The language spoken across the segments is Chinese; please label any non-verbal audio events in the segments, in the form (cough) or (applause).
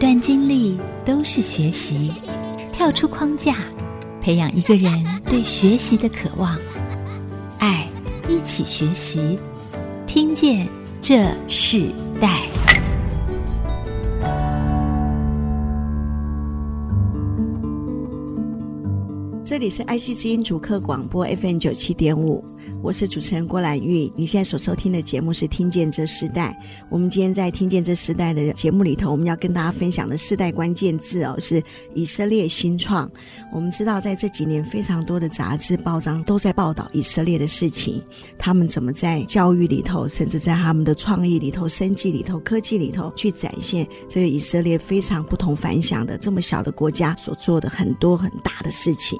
段经历都是学习，跳出框架，培养一个人对学习的渴望。爱，一起学习，听见这世代。这里是爱惜之音主客广播 FM 九七点五，我是主持人郭兰玉。你现在所收听的节目是《听见这世代》。我们今天在《听见这世代》的节目里头，我们要跟大家分享的世代关键字哦，是以色列新创。我们知道，在这几年，非常多的杂志报章都在报道以色列的事情，他们怎么在教育里头，甚至在他们的创意里头、生计里头、科技里头，去展现这个以色列非常不同凡响的这么小的国家所做的很多很大的事情。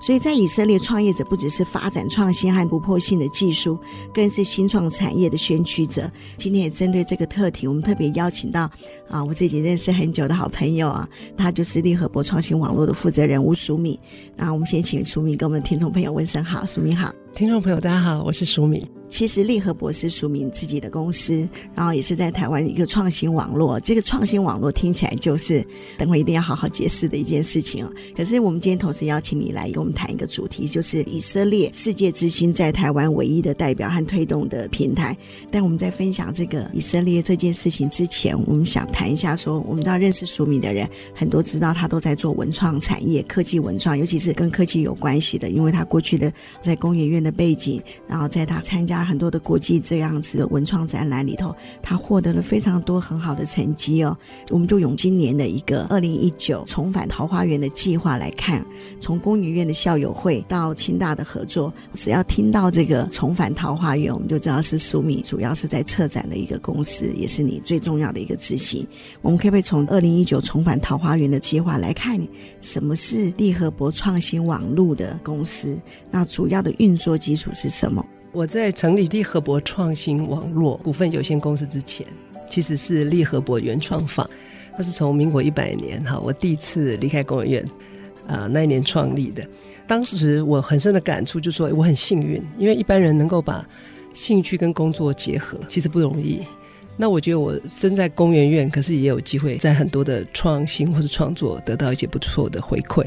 所以在以色列，创业者不只是发展创新和突破性的技术，更是新创产业的先驱者。今天也针对这个特题，我们特别邀请到啊，我自己认识很久的好朋友啊，他就是利和博创新网络的负责人吴淑敏。那我们先请淑敏跟我们的听众朋友问声好，淑敏好。听众朋友，大家好，我是淑敏。其实利和博士署名自己的公司，然后也是在台湾一个创新网络。这个创新网络听起来就是等会一定要好好解释的一件事情哦。可是我们今天同时邀请你来跟我们谈一个主题，就是以色列世界之星在台湾唯一的代表和推动的平台。但我们在分享这个以色列这件事情之前，我们想谈一下说，我们知道认识署名的人很多知道他都在做文创产业、科技文创，尤其是跟科技有关系的，因为他过去的在工研院的背景，然后在他参加很多的国际这样子的文创展览里头，他获得了非常多很好的成绩哦。我们就用今年的一个二零一九重返桃花源的计划来看，从工研院的校友会到清大的合作，只要听到这个重返桃花源，我们就知道是苏米主要是在策展的一个公司，也是你最重要的一个执行。我们可不可以从二零一九重返桃花源的计划来看，什么是利和博创新网络的公司？那主要的运作基础是什么？我在成立利和博创新网络股份有限公司之前，其实是利和博原创坊，它是从民国一百年哈，我第一次离开工研院啊、那一年创立的。当时我很深的感触就是说，我很幸运，因为一般人能够把兴趣跟工作结合，其实不容易。那我觉得我身在工研院，可是也有机会在很多的创新或是创作得到一些不错的回馈。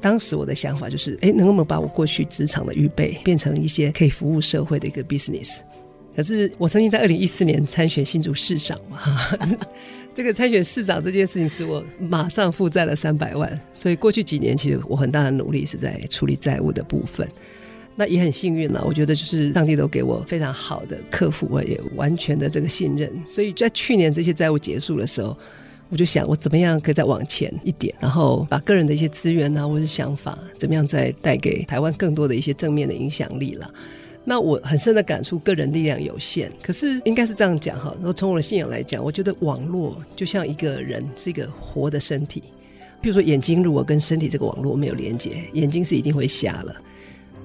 当时我的想法就是，哎，能不能把我过去职场的预备变成一些可以服务社会的一个 business？可是我曾经在二零一四年参选新竹市长嘛，(laughs) 这个参选市长这件事情使我马上负债了三百万，所以过去几年其实我很大的努力是在处理债务的部分。那也很幸运了，我觉得就是上帝都给我非常好的客服，我也完全的这个信任，所以在去年这些债务结束的时候。我就想，我怎么样可以再往前一点，然后把个人的一些资源啊，或者是想法，怎么样再带给台湾更多的一些正面的影响力了。那我很深的感触，个人力量有限，可是应该是这样讲哈。然后从我的信仰来讲，我觉得网络就像一个人是一个活的身体，比如说眼睛如果跟身体这个网络没有连接，眼睛是一定会瞎了。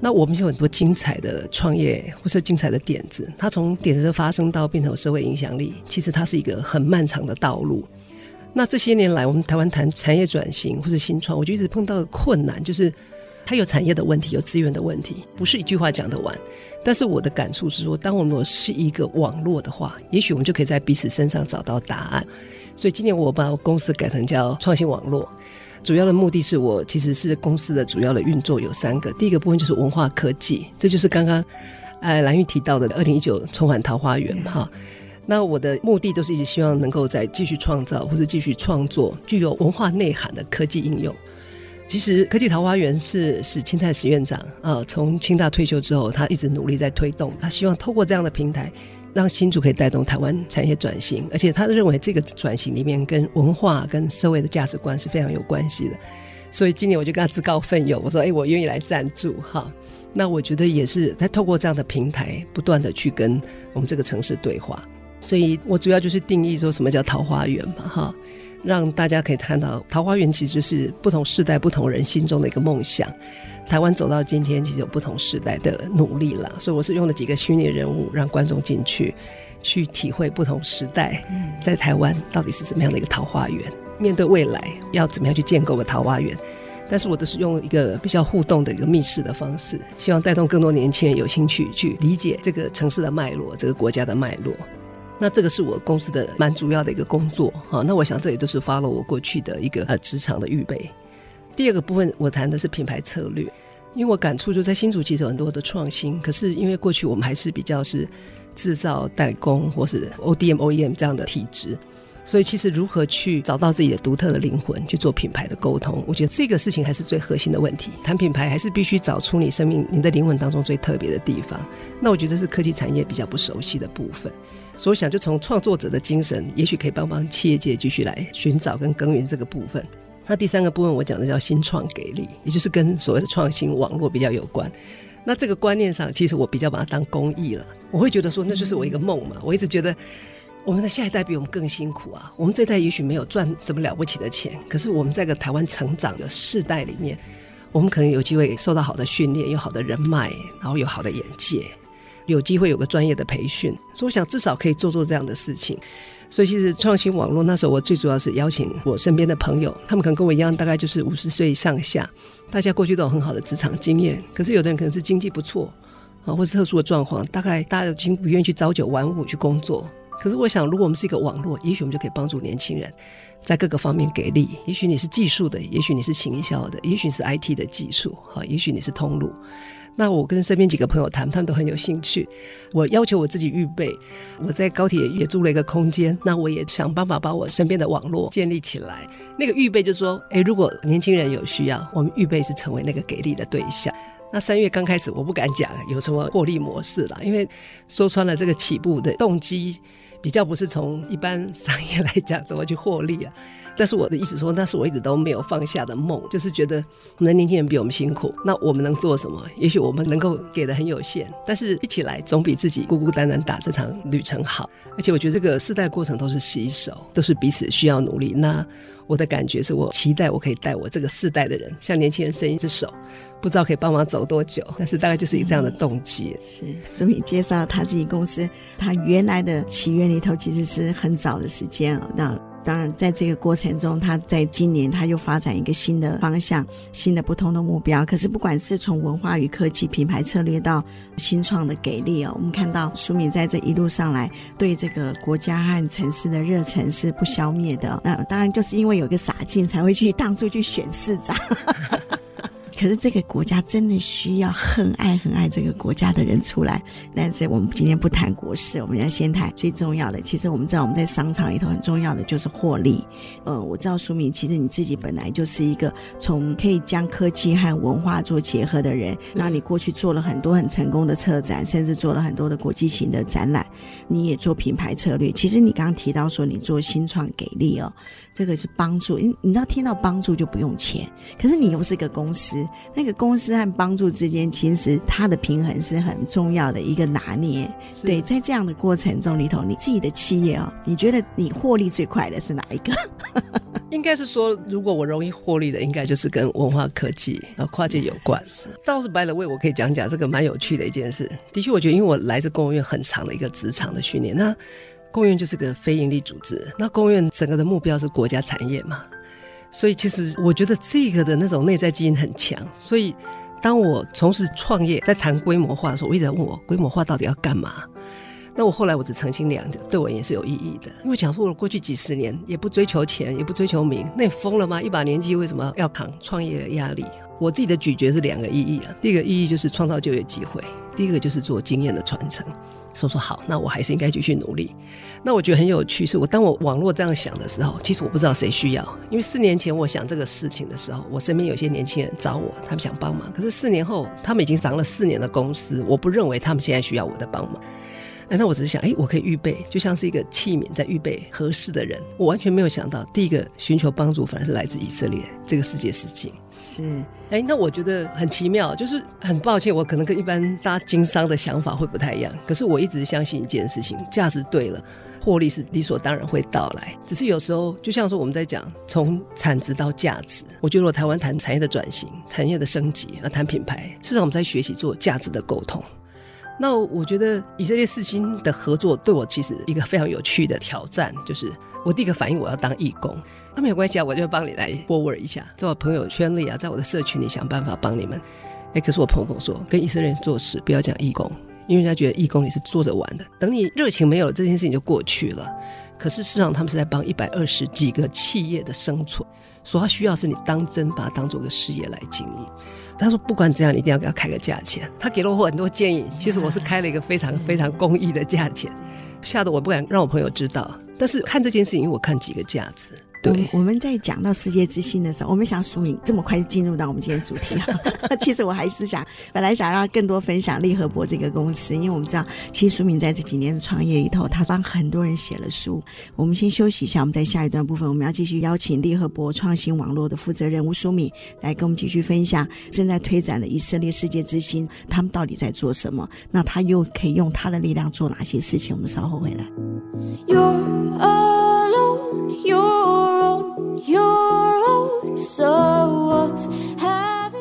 那我们有很多精彩的创业或是精彩的点子，它从点子的发生到变成有社会影响力，其实它是一个很漫长的道路。那这些年来，我们台湾谈产业转型或者新创，我就一直碰到的困难，就是它有产业的问题，有资源的问题，不是一句话讲得完。但是我的感触是说，当我们是一个网络的话，也许我们就可以在彼此身上找到答案。所以今年我把我公司改成叫创新网络，主要的目的是我其实是公司的主要的运作有三个，第一个部分就是文化科技，这就是刚刚呃兰玉提到的二零一九重返桃花源哈。那我的目的就是一直希望能够再继续创造或者继续创作具有文化内涵的科技应用。其实科技桃花源是史清泰史院长啊，从清大退休之后，他一直努力在推动，他希望透过这样的平台，让新竹可以带动台湾产业转型，而且他认为这个转型里面跟文化跟社会的价值观是非常有关系的。所以今年我就跟他自告奋勇，我说：“哎，我愿意来赞助哈。”那我觉得也是在透过这样的平台，不断的去跟我们这个城市对话。所以我主要就是定义说什么叫桃花源嘛，哈，让大家可以看到桃花源其实就是不同世代、不同人心中的一个梦想。台湾走到今天，其实有不同时代的努力了。所以我是用了几个虚拟人物，让观众进去去体会不同时代在台湾到底是怎么样的一个桃花源。面对未来要怎么样去建构个桃花源，但是我都是用一个比较互动的一个密室的方式，希望带动更多年轻人有兴趣去理解这个城市的脉络，这个国家的脉络。那这个是我公司的蛮主要的一个工作哈。那我想这也都是 follow 我过去的一个呃职场的预备。第二个部分我谈的是品牌策略，因为我感触就在新竹其实有很多的创新，可是因为过去我们还是比较是制造代工或是 ODM OEM 这样的体制。所以，其实如何去找到自己的独特的灵魂，去做品牌的沟通，我觉得这个事情还是最核心的问题。谈品牌还是必须找出你生命、你的灵魂当中最特别的地方。那我觉得这是科技产业比较不熟悉的部分。所以，想就从创作者的精神，也许可以帮帮企业界继续来寻找跟耕耘这个部分。那第三个部分，我讲的叫新创给力，也就是跟所谓的创新网络比较有关。那这个观念上，其实我比较把它当公益了。我会觉得说，那就是我一个梦嘛。我一直觉得。我们的下一代比我们更辛苦啊！我们这代也许没有赚什么了不起的钱，可是我们在个台湾成长的世代里面，我们可能有机会受到好的训练，有好的人脉，然后有好的眼界，有机会有个专业的培训。所以我想至少可以做做这样的事情。所以其实创新网络那时候，我最主要是邀请我身边的朋友，他们可能跟我一样，大概就是五十岁上下，大家过去都有很好的职场经验，可是有的人可能是经济不错啊，或是特殊的状况，大概大家已经不愿意去朝九晚五去工作。可是我想，如果我们是一个网络，也许我们就可以帮助年轻人，在各个方面给力。也许你是技术的，也许你是行销的，也许是 IT 的技术，哈，也许你是通路。那我跟身边几个朋友谈，他们都很有兴趣。我要求我自己预备，我在高铁也租了一个空间，那我也想办法把我身边的网络建立起来。那个预备就是说，诶，如果年轻人有需要，我们预备是成为那个给力的对象。那三月刚开始，我不敢讲有什么获利模式了，因为说穿了，这个起步的动机。比较不是从一般商业来讲怎么去获利啊，但是我的意思说，那是我一直都没有放下的梦，就是觉得我们的年轻人比我们辛苦，那我们能做什么？也许我们能够给的很有限，但是一起来总比自己孤孤单单打这场旅程好。而且我觉得这个世代过程都是洗手，都是彼此需要努力。那我的感觉是我期待我可以带我这个世代的人，向年轻人伸一只手。不知道可以帮忙走多久，但是大概就是以这样的动机。是所以介绍他自己公司，他原来的起源里头其实是很早的时间啊。那当然，在这个过程中，他在今年他又发展一个新的方向，新的不同的目标。可是不管是从文化与科技、品牌策略到新创的给力哦，我们看到苏敏在这一路上来，对这个国家和城市的热忱是不消灭的。那当然就是因为有个傻劲，才会去当初去选市长。可是这个国家真的需要很爱很爱这个国家的人出来。但是我们今天不谈国事，我们要先谈最重要的。其实我们知道我们在商场里头很重要的就是获利。嗯，我知道苏明，其实你自己本来就是一个从可以将科技和文化做结合的人。那你过去做了很多很成功的策展，甚至做了很多的国际型的展览。你也做品牌策略。其实你刚刚提到说你做新创给力哦，这个是帮助。你你知道听到帮助就不用钱，可是你又是一个公司。那个公司和帮助之间，其实它的平衡是很重要的一个拿捏。对，在这样的过程中里头，你自己的企业哦，你觉得你获利最快的是哪一个？(laughs) 应该是说，如果我容易获利的，应该就是跟文化科技啊跨界有关。倒是 by the way，我可以讲讲这个蛮有趣的一件事。的确，我觉得因为我来自公务院很长的一个职场的训练，那公务员就是个非营利组织，那公务员整个的目标是国家产业嘛。所以其实我觉得这个的那种内在基因很强。所以当我从事创业，在谈规模化的时候，我一直在问我规模化到底要干嘛？那我后来我只澄清两点，对我也是有意义的。因为讲说我过去几十年也不追求钱，也不追求名，那你疯了吗？一把年纪为什么要扛创业的压力？我自己的咀嚼是两个意义啊。第一个意义就是创造就业机会，第一个就是做经验的传承。说说好，那我还是应该继续努力。那我觉得很有趣，是我当我网络这样想的时候，其实我不知道谁需要。因为四年前我想这个事情的时候，我身边有些年轻人找我，他们想帮忙。可是四年后，他们已经上了四年的公司，我不认为他们现在需要我的帮忙。那我只是想，哎，我可以预备，就像是一个器皿在预备合适的人。我完全没有想到，第一个寻求帮助反而是来自以色列这个世界世界。是，哎，那我觉得很奇妙，就是很抱歉，我可能跟一般大家经商的想法会不太一样。可是我一直相信一件事情：价值对了，获利是理所当然会到来。只是有时候，就像说我们在讲从产值到价值，我觉得我台湾谈产业的转型、产业的升级，啊，谈品牌，事实上我们在学习做价值的沟通。那我觉得以色列四星的合作对我其实一个非常有趣的挑战，就是我第一个反应我要当义工，那没有关系啊，我就帮你来 forward 一下，在我朋友圈里啊，在我的社群里想办法帮你们。哎，可是我朋友跟我说，跟以色列人做事不要讲义工，因为人家觉得义工你是做着玩的，等你热情没有了，这件事情就过去了。可是事实上，他们是在帮一百二十几个企业的生存，所以他需要是你当真把它当做个事业来经营。他说不管怎样，你一定要给他开个价钱。他给了我很多建议，其实我是开了一个非常非常公益的价钱，吓得我不敢让我朋友知道。但是看这件事情，我看几个价值。对，我们在讲到世界之星的时候，我们想淑敏这么快就进入到我们今天主题啊。(laughs) 其实我还是想，本来想让更多分享利和博这个公司，因为我们知道，其实淑敏在这几年的创业里头，他帮很多人写了书。我们先休息一下，我们在下一段部分，我们要继续邀请利和博创新网络的负责人吴淑敏来跟我们继续分享正在推展的以色列世界之星，他们到底在做什么？那他又可以用他的力量做哪些事情？我们稍后回来。Your own so what have you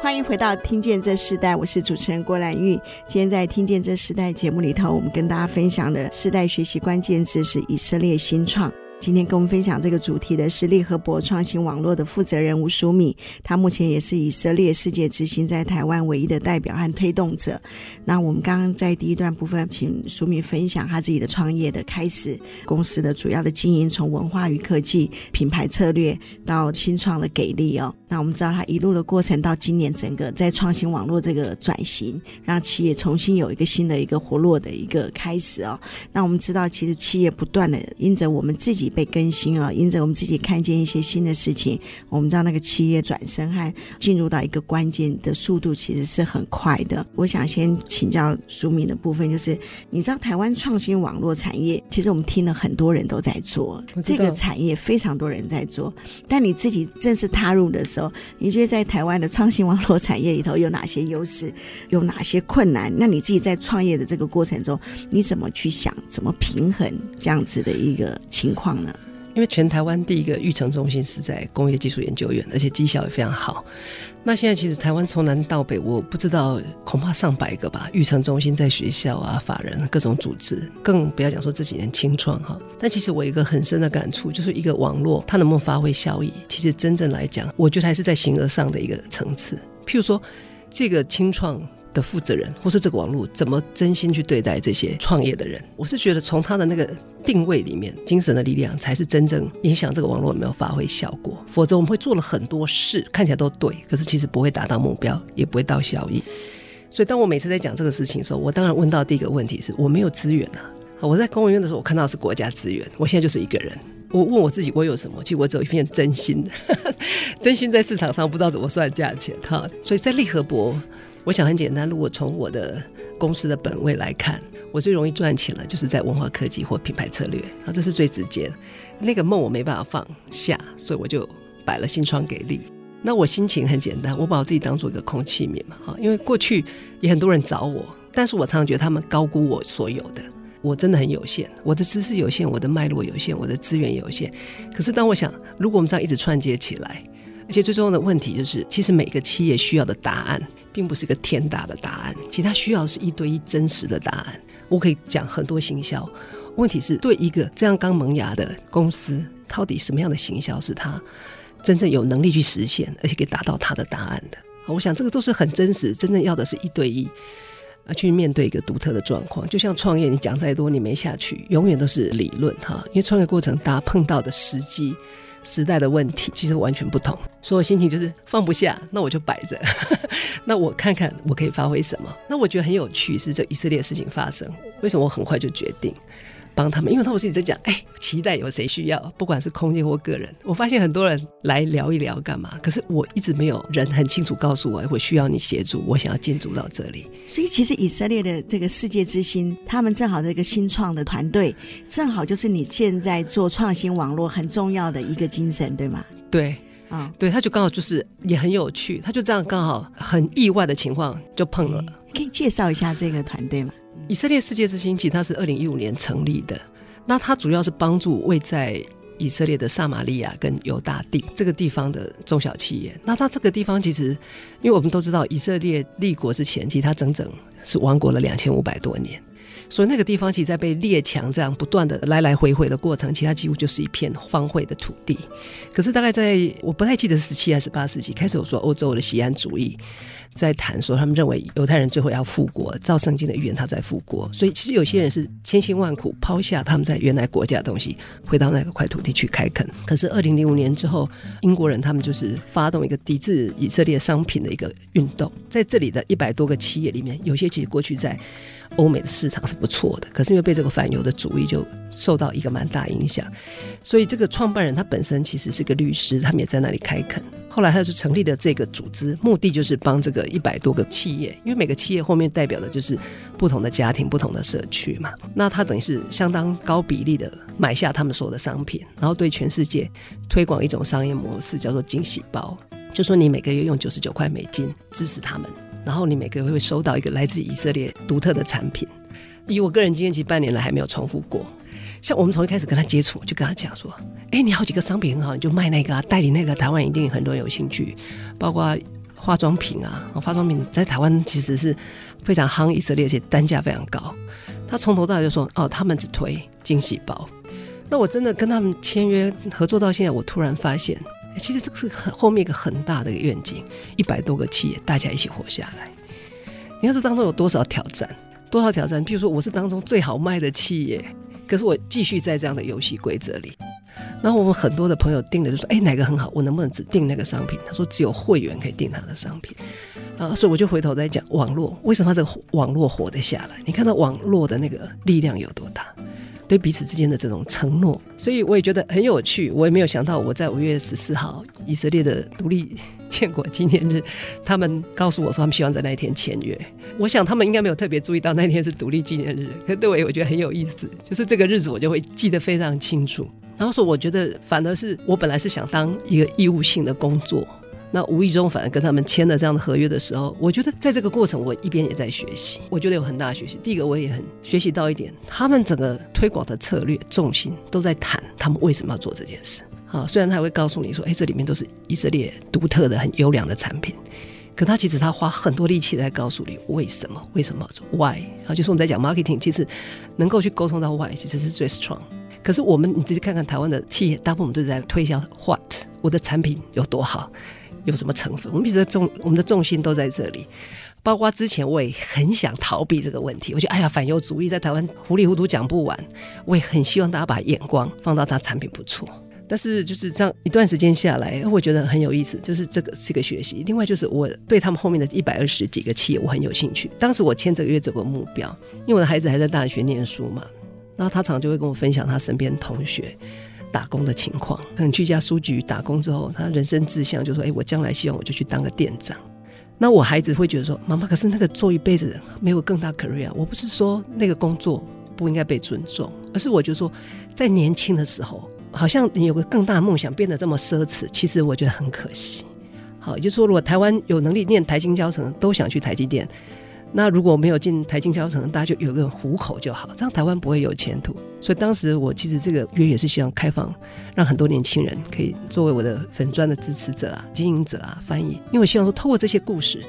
欢迎回到《听见这世代》，我是主持人郭兰玉。今天在《听见这世代》节目里头，我们跟大家分享的世代学习关键字是以色列新创。今天跟我们分享这个主题的是利和博创新网络的负责人吴淑敏，他目前也是以色列世界之星在台湾唯一的代表和推动者。那我们刚刚在第一段部分，请淑敏分享他自己的创业的开始，公司的主要的经营，从文化与科技、品牌策略到新创的给力哦。那我们知道他一路的过程到今年整个在创新网络这个转型，让企业重新有一个新的一个活络的一个开始哦。那我们知道，其实企业不断的因着我们自己。被更新啊，因着我们自己看见一些新的事情，我们知道那个企业转身和进入到一个关键的速度其实是很快的。我想先请教淑敏的部分，就是你知道台湾创新网络产业，其实我们听了很多人都在做这个产业，非常多人在做。但你自己正式踏入的时候，你觉得在台湾的创新网络产业里头有哪些优势，有哪些困难？那你自己在创业的这个过程中，你怎么去想，怎么平衡这样子的一个情况？因为全台湾第一个育成中心是在工业技术研究院，而且绩效也非常好。那现在其实台湾从南到北，我不知道恐怕上百个吧，育成中心在学校啊、法人各种组织，更不要讲说这几年青创哈。但其实我有一个很深的感触，就是一个网络它能不能发挥效益，其实真正来讲，我觉得还是在形而上的一个层次。譬如说，这个青创。的负责人，或是这个网络怎么真心去对待这些创业的人？我是觉得从他的那个定位里面，精神的力量才是真正影响这个网络有没有发挥效果。否则我们会做了很多事，看起来都对，可是其实不会达到目标，也不会到效益。所以当我每次在讲这个事情的时候，我当然问到第一个问题是我没有资源啊。我在公务员的时候，我看到是国家资源，我现在就是一个人。我问我自己，我有什么？其实我只有一片真心，(laughs) 真心在市场上不知道怎么算价钱哈。所以在利和博。我想很简单，如果从我的公司的本位来看，我最容易赚钱了，就是在文化科技或品牌策略，啊，这是最直接的。那个梦我没办法放下，所以我就摆了新创给力。那我心情很简单，我把我自己当做一个空气面嘛，哈，因为过去也很多人找我，但是我常常觉得他们高估我所有的，我真的很有限，我的知识有限，我的脉络有限，我的资源有限。可是当我想，如果我们这样一直串接起来，而且最重要的问题就是，其实每个企业需要的答案，并不是个天大的答案，其实它需要的是一对一真实的答案。我可以讲很多行销，问题是对一个这样刚萌芽的公司，到底什么样的行销是他真正有能力去实现，而且可以达到他的答案的？我想这个都是很真实，真正要的是一对一啊，去面对一个独特的状况。就像创业，你讲再多，你没下去，永远都是理论哈，因为创业过程大家碰到的时机。时代的问题其实完全不同，所以我心情就是放不下，那我就摆着，(laughs) 那我看看我可以发挥什么。那我觉得很有趣是这以色列事情发生，为什么我很快就决定？帮他们，因为他们自己在讲，哎，期待有谁需要，不管是空间或个人。我发现很多人来聊一聊干嘛，可是我一直没有人很清楚告诉我，我需要你协助，我想要进驻到这里。所以其实以色列的这个世界之星，他们正好这个新创的团队，正好就是你现在做创新网络很重要的一个精神，对吗？对，啊、哦，对，他就刚好就是也很有趣，他就这样刚好很意外的情况就碰了。可以介绍一下这个团队吗？以色列世界之星，其实它是二零一五年成立的。那它主要是帮助位在以色列的撒玛利亚跟犹大地这个地方的中小企业。那它这个地方其实，因为我们都知道以色列立国之前，其实它整整是亡国了两千五百多年，所以那个地方其实在被列强这样不断的来来回回的过程，其实它几乎就是一片荒废的土地。可是大概在我不太记得十七还是十八世纪开始，有说欧洲的锡安主义。在谈说，他们认为犹太人最后要复国，照圣经的预言，他在复国。所以，其实有些人是千辛万苦抛下他们在原来国家的东西，回到那个块土地去开垦。可是，二零零五年之后，英国人他们就是发动一个抵制以色列商品的一个运动。在这里的一百多个企业里面，有些其实过去在欧美的市场是不错的，可是因为被这个反犹的主义就受到一个蛮大影响。所以，这个创办人他本身其实是个律师，他们也在那里开垦。后来他就成立了这个组织，目的就是帮这个一百多个企业，因为每个企业后面代表的就是不同的家庭、不同的社区嘛。那他等于是相当高比例的买下他们所有的商品，然后对全世界推广一种商业模式，叫做惊喜包。就说你每个月用九十九块美金支持他们，然后你每个月会收到一个来自以色列独特的产品。以我个人经验，其实半年来还没有重复过。像我们从一开始跟他接触，就跟他讲说：“哎，你好几个商品很好，你就卖那个啊，代理那个，台湾一定很多人有兴趣。包括化妆品啊，化妆品在台湾其实是非常夯以色列，而且单价非常高。他从头到尾就说：哦，他们只推惊喜包。那我真的跟他们签约合作到现在，我突然发现，其实这个是很后面一个很大的一个愿景，一百多个企业大家一起活下来。你看这当中有多少挑战？多少挑战？比如说，我是当中最好卖的企业。”可是我继续在这样的游戏规则里，然后我们很多的朋友订了就说：“哎，哪个很好？我能不能只订那个商品？”他说：“只有会员可以订他的商品。”啊，所以我就回头在讲网络为什么这个网络活得下来？你看到网络的那个力量有多大？对彼此之间的这种承诺，所以我也觉得很有趣。我也没有想到，我在五月十四号以色列的独立 (laughs) 建国纪念日，他们告诉我说他们希望在那一天签约。我想他们应该没有特别注意到那一天是独立纪念日，可对我我觉得很有意思，就是这个日子我就会记得非常清楚。然后说，我觉得反而是我本来是想当一个义务性的工作。那无意中，反而跟他们签了这样的合约的时候，我觉得在这个过程，我一边也在学习。我觉得有很大的学习。第一个，我也很学习到一点，他们整个推广的策略重心都在谈他们为什么要做这件事。啊，虽然他会告诉你说，哎，这里面都是以色列独特的、很优良的产品，可他其实他花很多力气来告诉你为什么，为什么做 why。啊，就是我们在讲 marketing，其实能够去沟通到 why，其实是最 strong。可是我们你仔细看看台湾的企业，大部分都在推销 what，我的产品有多好。有什么成分？我们一直在重，我们的重心都在这里。包括之前我也很想逃避这个问题，我觉得哎呀，反犹主义在台湾糊里糊涂讲不完。我也很希望大家把眼光放到他产品不错。但是就是这样一段时间下来，我觉得很有意思，就是这个是一个学习。另外就是我对他们后面的一百二十几个企业我很有兴趣。当时我签这个月这个目标，因为我的孩子还在大学念书嘛，然后他常常就会跟我分享他身边同学。打工的情况，可能去一家书局打工之后，他人生志向就说：“哎，我将来希望我就去当个店长。”那我孩子会觉得说：“妈妈，可是那个做一辈子没有更大 career。”我不是说那个工作不应该被尊重，而是我就说，在年轻的时候，好像你有个更大的梦想变得这么奢侈，其实我觉得很可惜。好，也就是说，如果台湾有能力念台清交成，都想去台积电。那如果没有进台清交城，大家就有个糊口就好，这样台湾不会有前途。所以当时我其实这个约也是希望开放，让很多年轻人可以作为我的粉专的支持者啊、经营者啊、翻译，因为我希望说透过这些故事，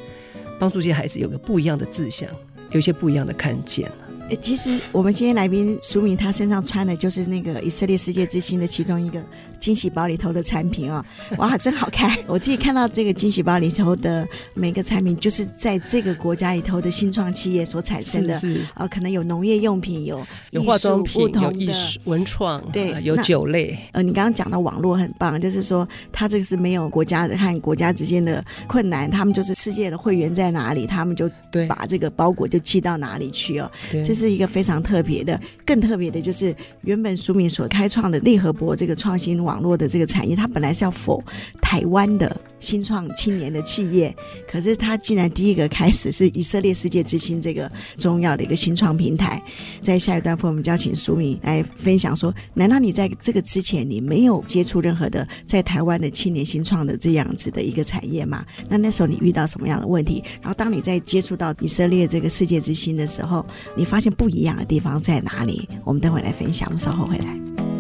帮助这些孩子有个不一样的志向，有一些不一样的看见。诶，其实我们今天来宾淑敏，他身上穿的就是那个以色列世界之星的其中一个惊喜包里头的产品啊、哦，哇，真好看！(laughs) 我自己看到这个惊喜包里头的每个产品，就是在这个国家里头的新创企业所产生的，是是啊，可能有农业用品，有有化妆品，有艺术文创，对，有酒类。呃，你刚刚讲到网络很棒，就是说它这个是没有国家的和国家之间的困难，他们就是世界的会员在哪里，他们就把这个包裹就寄到哪里去哦。这。是一个非常特别的，更特别的就是原本苏敏所开创的利和博这个创新网络的这个产业，它本来是要否台湾的新创青年的企业，可是它竟然第一个开始是以色列世界之星这个重要的一个新创平台。在下一段，我们就要请苏敏来分享说：难道你在这个之前你没有接触任何的在台湾的青年新创的这样子的一个产业吗？那那时候你遇到什么样的问题？然后当你在接触到以色列这个世界之星的时候，你发现不一样的地方在哪里？我们等会来分享。我们稍后回来。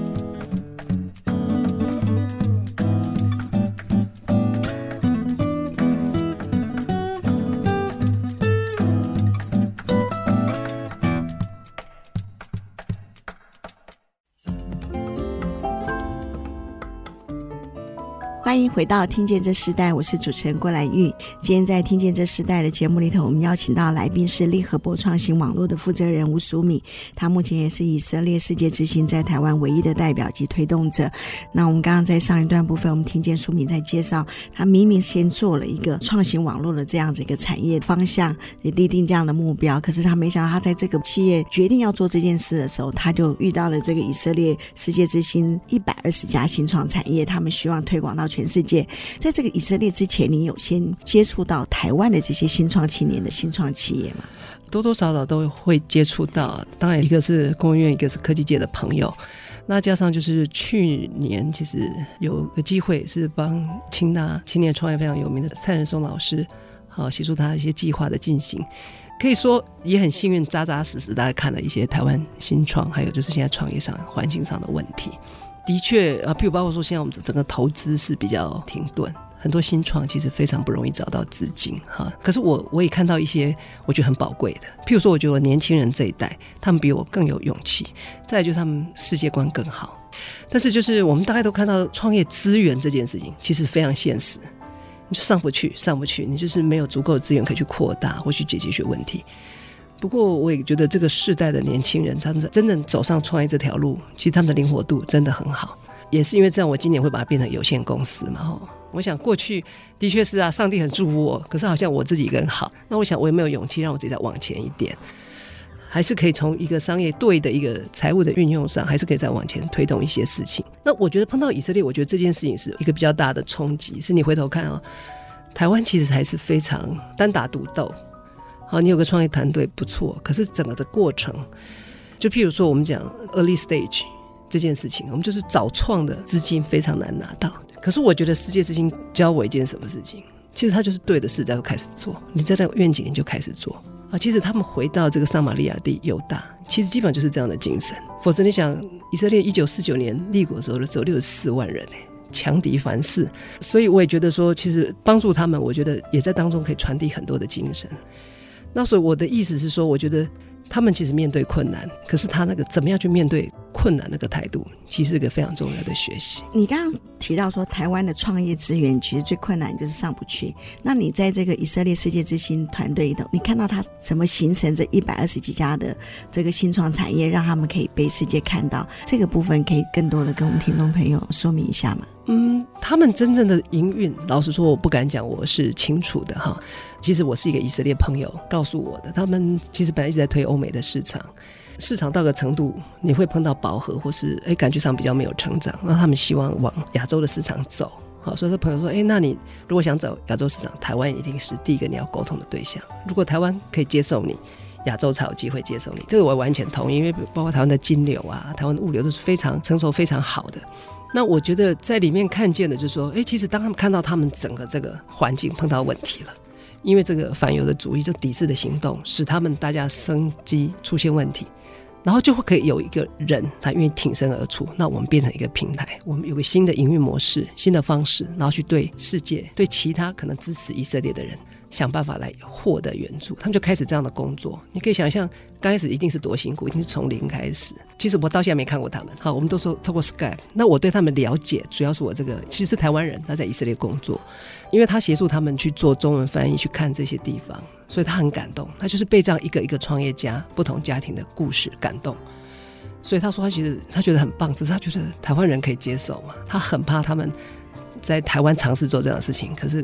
欢迎回到《听见这时代》，我是主持人郭兰玉。今天在《听见这时代》的节目里头，我们邀请到来宾是利和博创新网络的负责人吴淑敏，他目前也是以色列世界之星在台湾唯一的代表及推动者。那我们刚刚在上一段部分，我们听见淑敏在介绍，他明明先做了一个创新网络的这样子一个产业方向，也立定这样的目标，可是他没想到，他在这个企业决定要做这件事的时候，他就遇到了这个以色列世界之星一百二十家新创产业，他们希望推广到全。全世界，在这个以色列之前，你有先接触到台湾的这些新创青年的新创企业吗？多多少少都会接触到，当然一个是公务员，一个是科技界的朋友。那加上就是去年，其实有个机会是帮清大青年创业非常有名的蔡仁松老师，好协助他一些计划的进行。可以说也很幸运，扎扎实实大家看了一些台湾新创，还有就是现在创业上环境上的问题。的确啊，譬如包括说，现在我们整个投资是比较停顿，很多新创其实非常不容易找到资金哈。可是我我也看到一些我觉得很宝贵的，譬如说，我觉得年轻人这一代，他们比我更有勇气，再就是他们世界观更好。但是就是我们大概都看到创业资源这件事情，其实非常现实，你就上不去，上不去，你就是没有足够的资源可以去扩大或去解决一些问题。不过，我也觉得这个世代的年轻人，他们真正走上创业这条路，其实他们的灵活度真的很好。也是因为这样，我今年会把它变成有限公司嘛。哈，我想过去的确是啊，上帝很祝福我，可是好像我自己一个人好。那我想，我有没有勇气让我自己再往前一点？还是可以从一个商业对的一个财务的运用上，还是可以再往前推动一些事情。那我觉得碰到以色列，我觉得这件事情是一个比较大的冲击。是你回头看啊，台湾其实还是非常单打独斗。好，你有个创业团队不错，可是整个的过程，就譬如说我们讲 early stage 这件事情，我们就是早创的资金非常难拿到。可是我觉得世界之星教我一件什么事情，其实他就是对的事，在开始做。你在那愿景你就开始做啊。其实他们回到这个撒玛利亚地犹大，其实基本上就是这样的精神。否则你想，以色列一九四九年立国的时候只有六十四万人哎，强敌环伺，所以我也觉得说，其实帮助他们，我觉得也在当中可以传递很多的精神。那所以我的意思是说，我觉得他们其实面对困难，可是他那个怎么样去面对困难那个态度，其实是一个非常重要的学习。你刚刚提到说，台湾的创业资源其实最困难就是上不去。那你在这个以色列世界之星团队里头，你看到他怎么形成这一百二十几家的这个新创产业，让他们可以被世界看到？这个部分可以更多的跟我们听众朋友说明一下吗？嗯，他们真正的营运，老实说，我不敢讲我是清楚的哈。其实我是一个以色列朋友告诉我的，他们其实本来一直在推欧美的市场，市场到个程度，你会碰到饱和，或是哎感觉上比较没有成长，那他们希望往亚洲的市场走。好，所以这朋友说，哎，那你如果想走亚洲市场，台湾一定是第一个你要沟通的对象。如果台湾可以接受你，亚洲才有机会接受你。这个我完全同意，因为包括台湾的金流啊，台湾的物流都是非常成熟、非常好的。那我觉得在里面看见的就是说，哎，其实当他们看到他们整个这个环境碰到问题了。因为这个反犹的主义，这抵制的行动，使他们大家生机出现问题，然后就会可以有一个人他愿意挺身而出，那我们变成一个平台，我们有个新的营运模式、新的方式，然后去对世界、对其他可能支持以色列的人。想办法来获得援助，他们就开始这样的工作。你可以想象，刚开始一定是多辛苦，一定是从零开始。其实我到现在没看过他们。好，我们都说 (laughs) 透过 Skype。那我对他们了解，主要是我这个其实是台湾人，他在以色列工作，因为他协助他们去做中文翻译，去看这些地方，所以他很感动。他就是被这样一个一个创业家、不同家庭的故事感动。所以他说，他其实他觉得很棒，只是他觉得台湾人可以接受嘛。他很怕他们在台湾尝试做这样的事情，可是。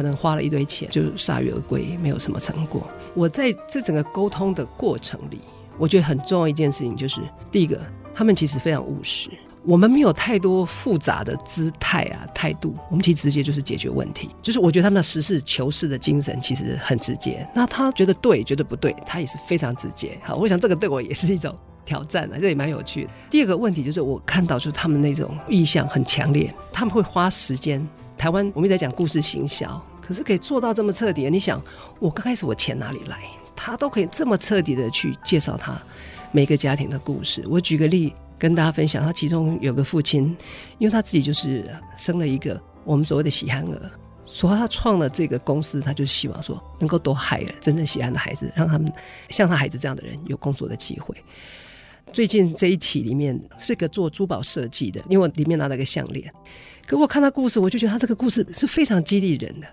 可能花了一堆钱，就铩羽而归，没有什么成果。我在这整个沟通的过程里，我觉得很重要一件事情就是，第一个，他们其实非常务实。我们没有太多复杂的姿态啊、态度，我们其实直接就是解决问题。就是我觉得他们的实事求是的精神其实很直接。那他觉得对，觉得不对，他也是非常直接。好，我想这个对我也是一种挑战啊，这也蛮有趣的。第二个问题就是，我看到就是他们那种意向很强烈，他们会花时间。台湾我们一直在讲故事行销，可是可以做到这么彻底。你想，我刚开始我钱哪里来？他都可以这么彻底的去介绍他每个家庭的故事。我举个例跟大家分享，他其中有个父亲，因为他自己就是生了一个我们所谓的喜憨儿，所以他创了这个公司，他就希望说能够多害人真正喜憨的孩子，让他们像他孩子这样的人有工作的机会。最近这一期里面是个做珠宝设计的，因为我里面拿了个项链。可我看他故事，我就觉得他这个故事是非常激励人的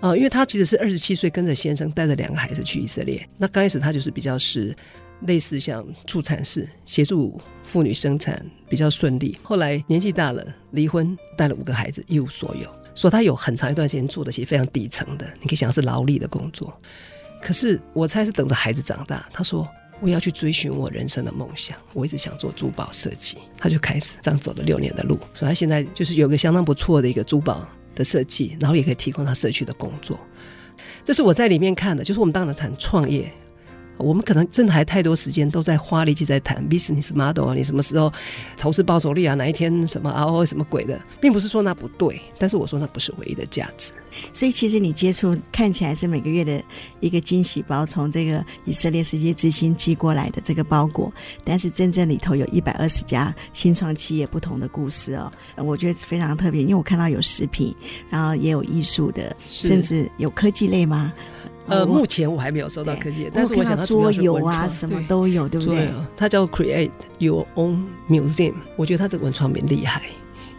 啊、因为他其实是二十七岁跟着先生带着两个孩子去以色列。那刚开始他就是比较是类似像助产士，协助妇女生产比较顺利。后来年纪大了，离婚，带了五个孩子，一无所有。说他有很长一段时间做的其实非常底层的，你可以想是劳力的工作。可是我猜是等着孩子长大，他说。我要去追寻我人生的梦想，我一直想做珠宝设计，他就开始这样走了六年的路，所以他现在就是有个相当不错的一个珠宝的设计，然后也可以提供他社区的工作。这是我在里面看的，就是我们当时谈创业。我们可能真的还太多时间都在花力气在谈 business model 啊，你什么时候投资报酬率啊，哪一天什么 ROI 什么鬼的，并不是说那不对，但是我说那不是唯一的价值。所以其实你接触看起来是每个月的一个惊喜包，从这个以色列世界之星寄过来的这个包裹，但是真正里头有一百二十家新创企业不同的故事哦，我觉得非常特别，因为我看到有食品，然后也有艺术的，甚至有科技类吗？呃，目前我还没有收到科技，但是我想它主要是桌游啊，什么都有，对，对不对？它叫 Create Your Own Museum，我觉得它这个文创蛮厉害，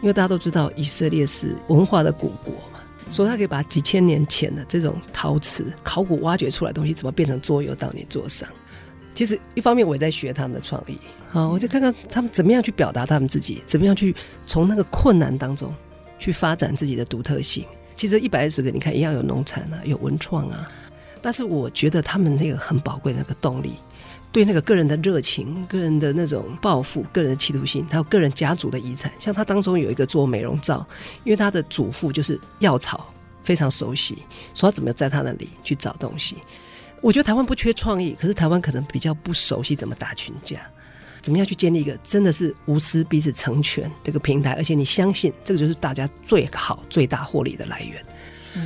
因为大家都知道以色列是文化的古国嘛，所以它可以把几千年前的这种陶瓷、考古挖掘出来的东西，怎么变成桌游到你桌上。其实一方面我也在学他们的创意，好，我就看看他们怎么样去表达他们自己，怎么样去从那个困难当中去发展自己的独特性。其实一百二十个，你看一样有农产啊，有文创啊。但是我觉得他们那个很宝贵那个动力，对那个个人的热情、个人的那种抱负、个人的企图心，还有个人家族的遗产。像他当中有一个做美容皂，因为他的祖父就是药草非常熟悉，说他怎么在他那里去找东西。我觉得台湾不缺创意，可是台湾可能比较不熟悉怎么打群架，怎么样去建立一个真的是无私彼此成全这个平台，而且你相信这个就是大家最好最大获利的来源。是。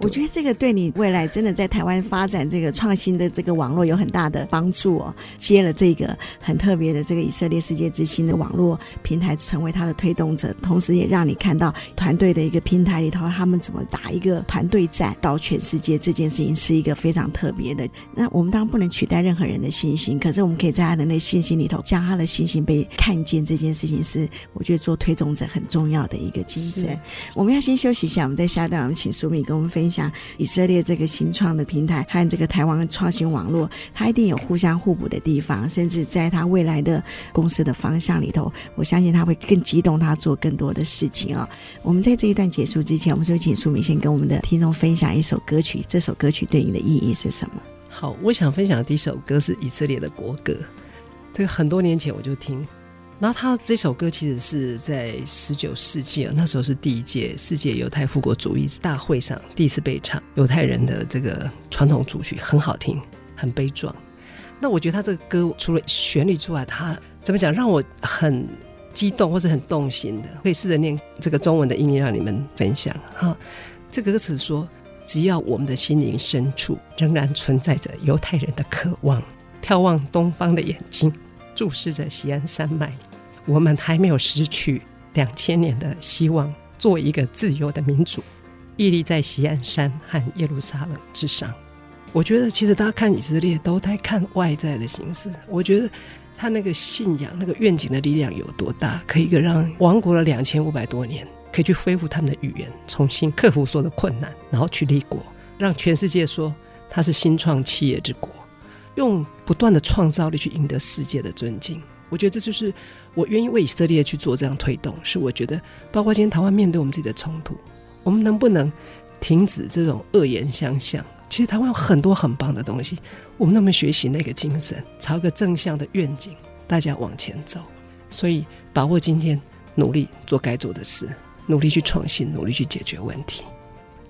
我觉得这个对你未来真的在台湾发展这个创新的这个网络有很大的帮助哦。接了这个很特别的这个以色列世界之星的网络平台，成为它的推动者，同时也让你看到团队的一个平台里头，他们怎么打一个团队战到全世界这件事情是一个非常特别的。那我们当然不能取代任何人的信心，可是我们可以在他的那信心里头，将他的信心被看见，这件事情是我觉得做推动者很重要的一个精神。我们要先休息一下，我们在下一段我们请苏敏跟我们分像以色列这个新创的平台和这个台湾创新网络，它一定有互相互补的地方，甚至在它未来的公司的方向里头，我相信它会更激动，它做更多的事情啊、我们在这一段结束之前，我们就请苏明先跟我们的听众分享一首歌曲？这首歌曲对你的意义是什么？好，我想分享的第一首歌是以色列的国歌，这个很多年前我就听。然后他这首歌其实是在十九世纪，那时候是第一届世界犹太复国主义大会上第一次被唱，犹太人的这个传统主曲很好听，很悲壮。那我觉得他这个歌除了旋律之外，他怎么讲让我很激动或是很动心的，可以试着念这个中文的音乐让你们分享哈。这个歌词说：只要我们的心灵深处仍然存在着犹太人的渴望，眺望东方的眼睛，注视着西安山脉。我们还没有失去两千年的希望，做一个自由的民主，屹立在锡安山和耶路撒冷之上。我觉得，其实大家看以色列都在看外在的形式。我觉得他那个信仰、那个愿景的力量有多大，可以让亡国了两千五百多年，可以去恢复他们的语言，重新克服所有的困难，然后去立国，让全世界说他是新创企业之国，用不断的创造力去赢得世界的尊敬。我觉得这就是我愿意为以色列去做这样推动，是我觉得，包括今天台湾面对我们自己的冲突，我们能不能停止这种恶言相向？其实台湾有很多很棒的东西，我们能不能学习那个精神，朝个正向的愿景，大家往前走？所以把握今天，努力做该做的事，努力去创新，努力去解决问题。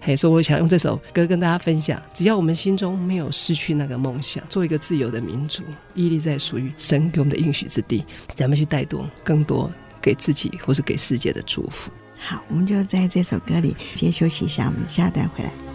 嘿，所以我想用这首歌跟大家分享：只要我们心中没有失去那个梦想，做一个自由的民族，屹立在属于神给我们的应许之地，咱们去带动更多给自己或是给世界的祝福。好，我们就在这首歌里先休息一下，我们下段回来。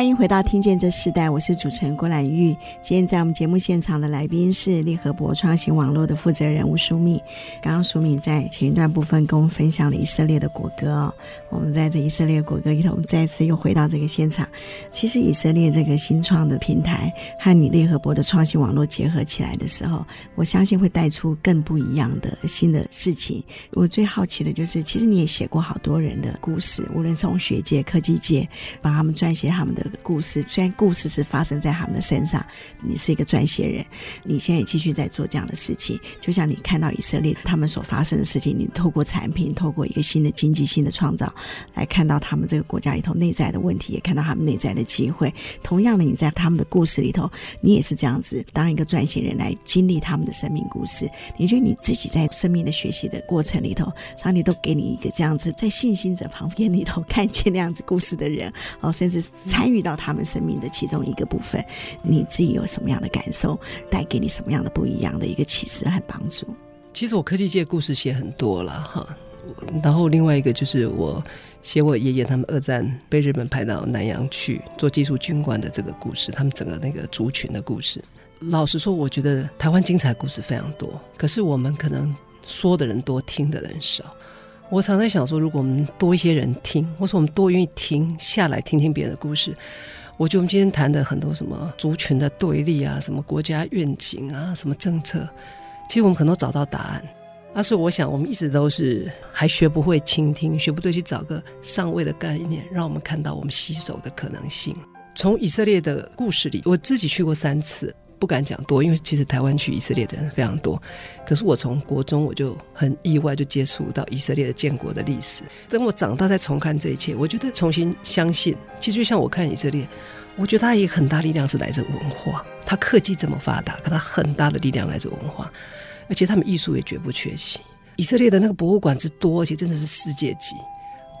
欢迎回到《听见这世代》，我是主持人郭兰玉。今天在我们节目现场的来宾是利和博创新网络的负责人吴淑敏。刚刚淑敏在前一段部分跟我们分享了以色列的国歌哦。我们在这以色列国歌里头，我们再次又回到这个现场。其实以色列这个新创的平台和你利和博的创新网络结合起来的时候，我相信会带出更不一样的新的事情。我最好奇的就是，其实你也写过好多人的故事，无论从学界、科技界，帮他们撰写他们的。的故事，虽然故事是发生在他们的身上，你是一个撰写人，你现在也继续在做这样的事情。就像你看到以色列他们所发生的事情，你透过产品，透过一个新的经济、新的创造，来看到他们这个国家里头内在的问题，也看到他们内在的机会。同样的，你在他们的故事里头，你也是这样子，当一个撰写人来经历他们的生命故事。你觉得你自己在生命的学习的过程里头，上帝都给你一个这样子，在信心者旁边里头看见那样子故事的人，哦，甚至参与。遇到他们生命的其中一个部分，你自己有什么样的感受？带给你什么样的不一样的一个启示和帮助？其实我科技界故事写很多了哈，然后另外一个就是我写我爷爷他们二战被日本派到南洋去做技术军官的这个故事，他们整个那个族群的故事。老实说，我觉得台湾精彩故事非常多，可是我们可能说的人多，听的人少。我常在想说，如果我们多一些人听，或者我们多愿意停下来听听别人的故事，我觉得我们今天谈的很多什么族群的对立啊，什么国家愿景啊，什么政策，其实我们可能都找到答案。但是我想，我们一直都是还学不会倾听，学不对去找个上位的概念，让我们看到我们携手的可能性。从以色列的故事里，我自己去过三次。不敢讲多，因为其实台湾去以色列的人非常多。可是我从国中我就很意外就接触到以色列的建国的历史。等我长大再重看这一切，我觉得重新相信，其实就像我看以色列，我觉得它也很大力量是来自文化。它科技这么发达，可它很大的力量来自文化，而且他们艺术也绝不缺席。以色列的那个博物馆之多，而且真的是世界级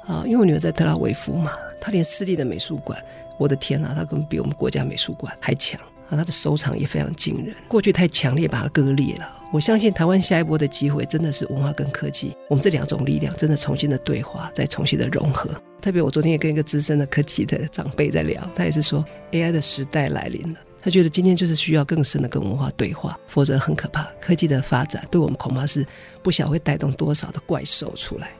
啊！因为我女儿在特拉维夫嘛，她连私立的美术馆，我的天哪，她根本比我们国家美术馆还强。啊，他的收藏也非常惊人。过去太强烈，把它割裂了。我相信台湾下一波的机会，真的是文化跟科技，我们这两种力量真的重新的对话，再重新的融合。特别，我昨天也跟一个资深的科技的长辈在聊，他也是说 AI 的时代来临了。他觉得今天就是需要更深的跟文化对话，否则很可怕。科技的发展对我们恐怕是不晓会带动多少的怪兽出来。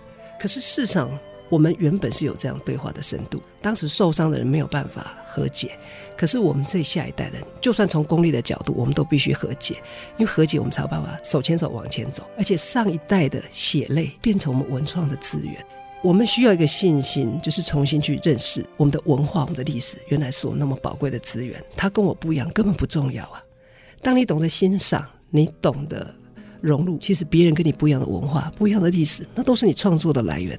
可是世上。我们原本是有这样对话的深度，当时受伤的人没有办法和解，可是我们这下一代人，就算从功利的角度，我们都必须和解，因为和解我们才有办法手牵手往前走。而且上一代的血泪变成我们文创的资源，我们需要一个信心，就是重新去认识我们的文化、我们的历史，原来是我那么宝贵的资源。它跟我不一样，根本不重要啊！当你懂得欣赏，你懂得融入，其实别人跟你不一样的文化、不一样的历史，那都是你创作的来源。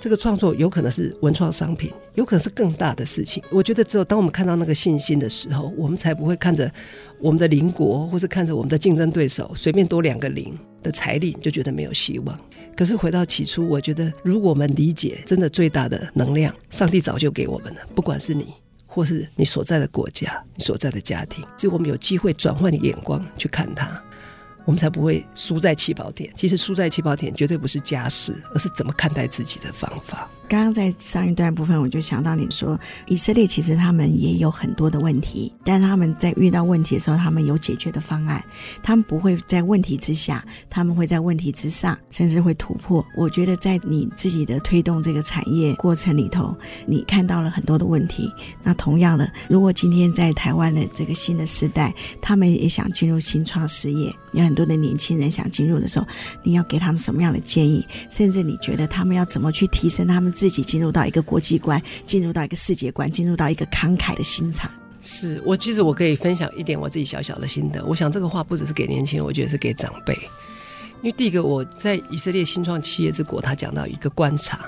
这个创作有可能是文创商品，有可能是更大的事情。我觉得只有当我们看到那个信心的时候，我们才不会看着我们的邻国，或是看着我们的竞争对手，随便多两个零的财力就觉得没有希望。可是回到起初，我觉得如果我们理解真的最大的能量，上帝早就给我们了。不管是你，或是你所在的国家，你所在的家庭，只有我们有机会转换眼光去看它。我们才不会输在起跑点。其实输在起跑点绝对不是家事，而是怎么看待自己的方法。刚刚在上一段部分，我就想到你说，以色列其实他们也有很多的问题，但他们在遇到问题的时候，他们有解决的方案。他们不会在问题之下，他们会在问题之上，甚至会突破。我觉得在你自己的推动这个产业过程里头，你看到了很多的问题。那同样的，如果今天在台湾的这个新的时代，他们也想进入新创事业，有很多的年轻人想进入的时候，你要给他们什么样的建议？甚至你觉得他们要怎么去提升他们？自己进入到一个国际观，进入到一个世界观，进入到一个慷慨的心肠。是我其实我可以分享一点我自己小小的心得。我想这个话不只是给年轻人，我觉得是给长辈。因为第一个，我在以色列新创企业之国，他讲到一个观察，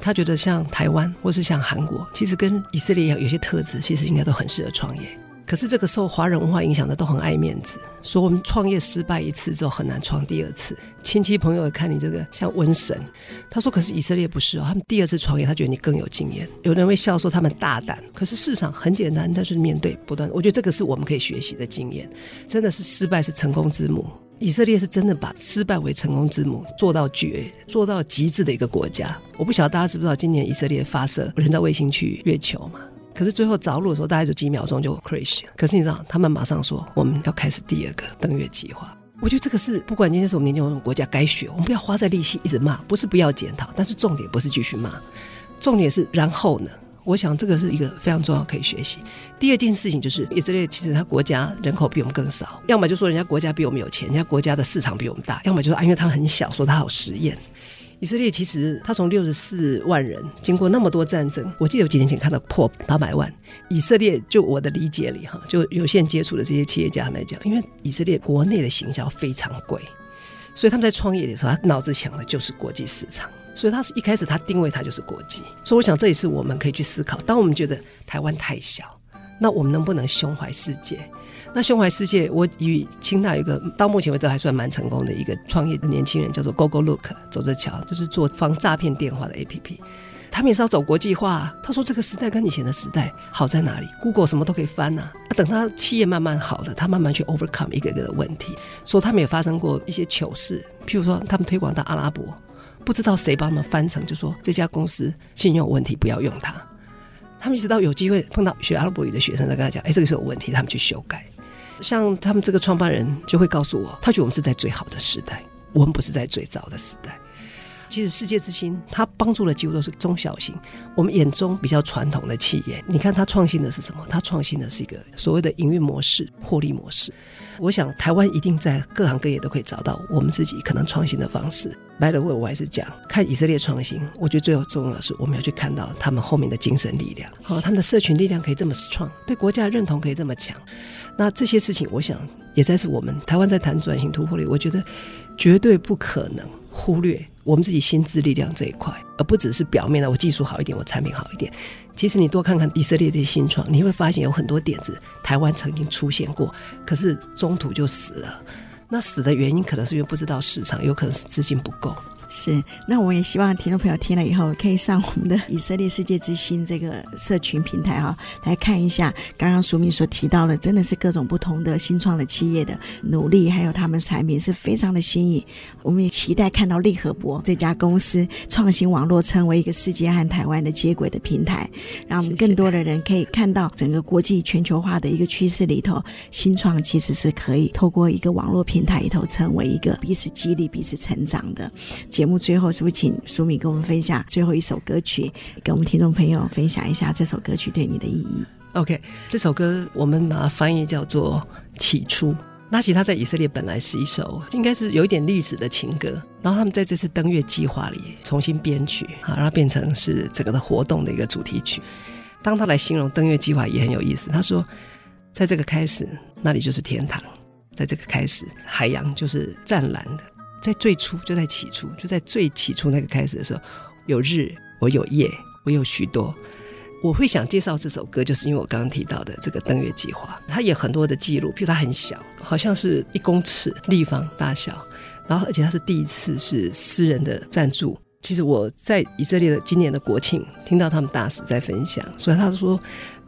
他觉得像台湾或是像韩国，其实跟以色列一样，有些特质其实应该都很适合创业。可是这个受华人文化影响的都很爱面子，说我们创业失败一次之后很难创第二次。亲戚朋友也看你这个像瘟神，他说：“可是以色列不是哦，他们第二次创业，他觉得你更有经验。”有人会笑说他们大胆，可是市场很简单，他就是面对不断。我觉得这个是我们可以学习的经验，真的是失败是成功之母。以色列是真的把失败为成功之母做到绝，做到极致的一个国家。我不晓得大家知不知道，今年以色列发射人造卫星去月球嘛？可是最后着陆的时候，大概就几秒钟就 crash。可是你知道，他们马上说我们要开始第二个登月计划。我觉得这个是不管今天是我们年轻人国家该学，我们不要花在力气一直骂，不是不要检讨，但是重点不是继续骂，重点是然后呢？我想这个是一个非常重要可以学习。第二件事情就是以色列其实他国家人口比我们更少，要么就说人家国家比我们有钱，人家国家的市场比我们大，要么就说啊，因为他很小，说他好实验。以色列其实他从六十四万人，经过那么多战争，我记得有几年前看到破八百万。以色列就我的理解里哈，就有限接触的这些企业家来讲，因为以色列国内的行销非常贵，所以他们在创业的时候，他脑子想的就是国际市场。所以他是一开始他定位他就是国际，所以我想这也是我们可以去思考。当我们觉得台湾太小，那我们能不能胸怀世界？那胸怀世界，我与清大有一个到目前为止还算蛮成功的一个创业的年轻人，叫做 GoGoLook，走着瞧，就是做防诈骗电话的 APP。他们也是要走国际化。他说这个时代跟以前的时代好在哪里？Google 什么都可以翻呐、啊。等他企业慢慢好了，他慢慢去 overcome 一个个的问题。说他们也发生过一些糗事，譬如说他们推广到阿拉伯。不知道谁帮他们翻成，就说这家公司信用有问题，不要用它。他们一直到有机会碰到学阿拉伯语的学生，在跟他讲：“哎，这个是有问题。”他们去修改。像他们这个创办人就会告诉我，他觉得我们是在最好的时代，我们不是在最早的时代。其实世界之星，它帮助的几乎都是中小型，我们眼中比较传统的企业。你看它创新的是什么？它创新的是一个所谓的营运模式、获利模式。我想台湾一定在各行各业都可以找到我们自己可能创新的方式。By the way，我还是讲看以色列创新，我觉得最后重要的是我们要去看到他们后面的精神力量，好，他们的社群力量可以这么 strong，对国家的认同可以这么强。那这些事情，我想也在是我们台湾在谈转型突破力，我觉得绝对不可能。忽略我们自己心智力量这一块，而不只是表面的我技术好一点，我产品好一点。其实你多看看以色列的新创，你会发现有很多点子，台湾曾经出现过，可是中途就死了。那死的原因可能是因为不知道市场，有可能是资金不够。是，那我也希望听众朋友听了以后，可以上我们的以色列世界之星这个社群平台哈，来看一下刚刚淑敏所提到的，真的是各种不同的新创的企业的努力，还有他们产品是非常的新颖。我们也期待看到利和博这家公司创新网络成为一个世界和台湾的接轨的平台，让我们更多的人可以看到整个国际全球化的一个趋势里头，新创其实是可以透过一个网络平台里头成为一个彼此激励、彼此成长的。节目最后是不是请苏敏跟我们分享最后一首歌曲，跟我们听众朋友分享一下这首歌曲对你的意义？OK，这首歌我们把它翻译叫做《起初》。那其实它在以色列本来是一首应该是有一点历史的情歌，然后他们在这次登月计划里重新编曲，啊，让它变成是整个的活动的一个主题曲。当他来形容登月计划也很有意思，他说，在这个开始，那里就是天堂；在这个开始，海洋就是湛蓝的。在最初，就在起初，就在最起初那个开始的时候，有日，我有夜，我有许多。我会想介绍这首歌，就是因为我刚刚提到的这个登月计划，它有很多的记录，譬如它很小，好像是一公尺立方大小，然后而且它是第一次是私人的赞助。其实我在以色列的今年的国庆听到他们大使在分享，所以他说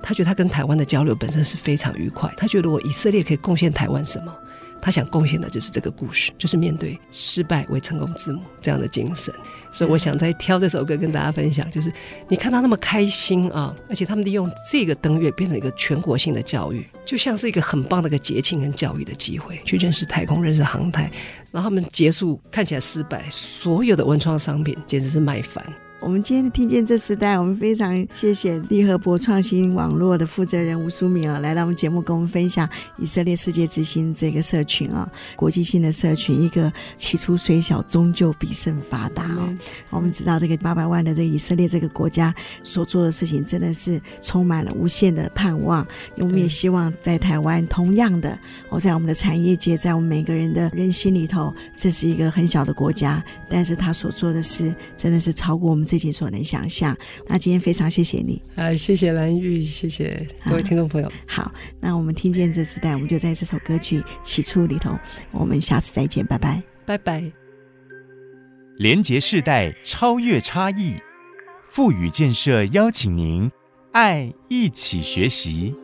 他觉得他跟台湾的交流本身是非常愉快，他觉得我以色列可以贡献台湾什么？他想贡献的就是这个故事，就是面对失败为成功之母这样的精神。所以我想再挑这首歌跟大家分享，就是你看他那么开心啊，而且他们利用这个登月变成一个全国性的教育，就像是一个很棒的一个节庆跟教育的机会，去认识太空、认识航太。然后他们结束看起来失败，所有的文创商品简直是卖翻。我们今天听见这时代，我们非常谢谢利和博创新网络的负责人吴淑敏啊，来到我们节目跟我们分享以色列世界之星这个社群啊，国际性的社群，一个起初虽小，终究必胜发达啊。嗯、我们知道这个八百万的这个以色列这个国家所做的事情，真的是充满了无限的盼望。我们也希望在台湾，同样的，我在我们的产业界，在我们每个人的人心里头，这是一个很小的国家，但是他所做的事，真的是超过我们。自己所能想象。那今天非常谢谢你，啊，谢谢蓝玉，谢谢各位听众朋友。好，那我们听见这时代，我们就在这首歌曲起初里头，我们下次再见，拜拜，拜拜。连结世代，超越差异，富予建设邀请您，爱一起学习。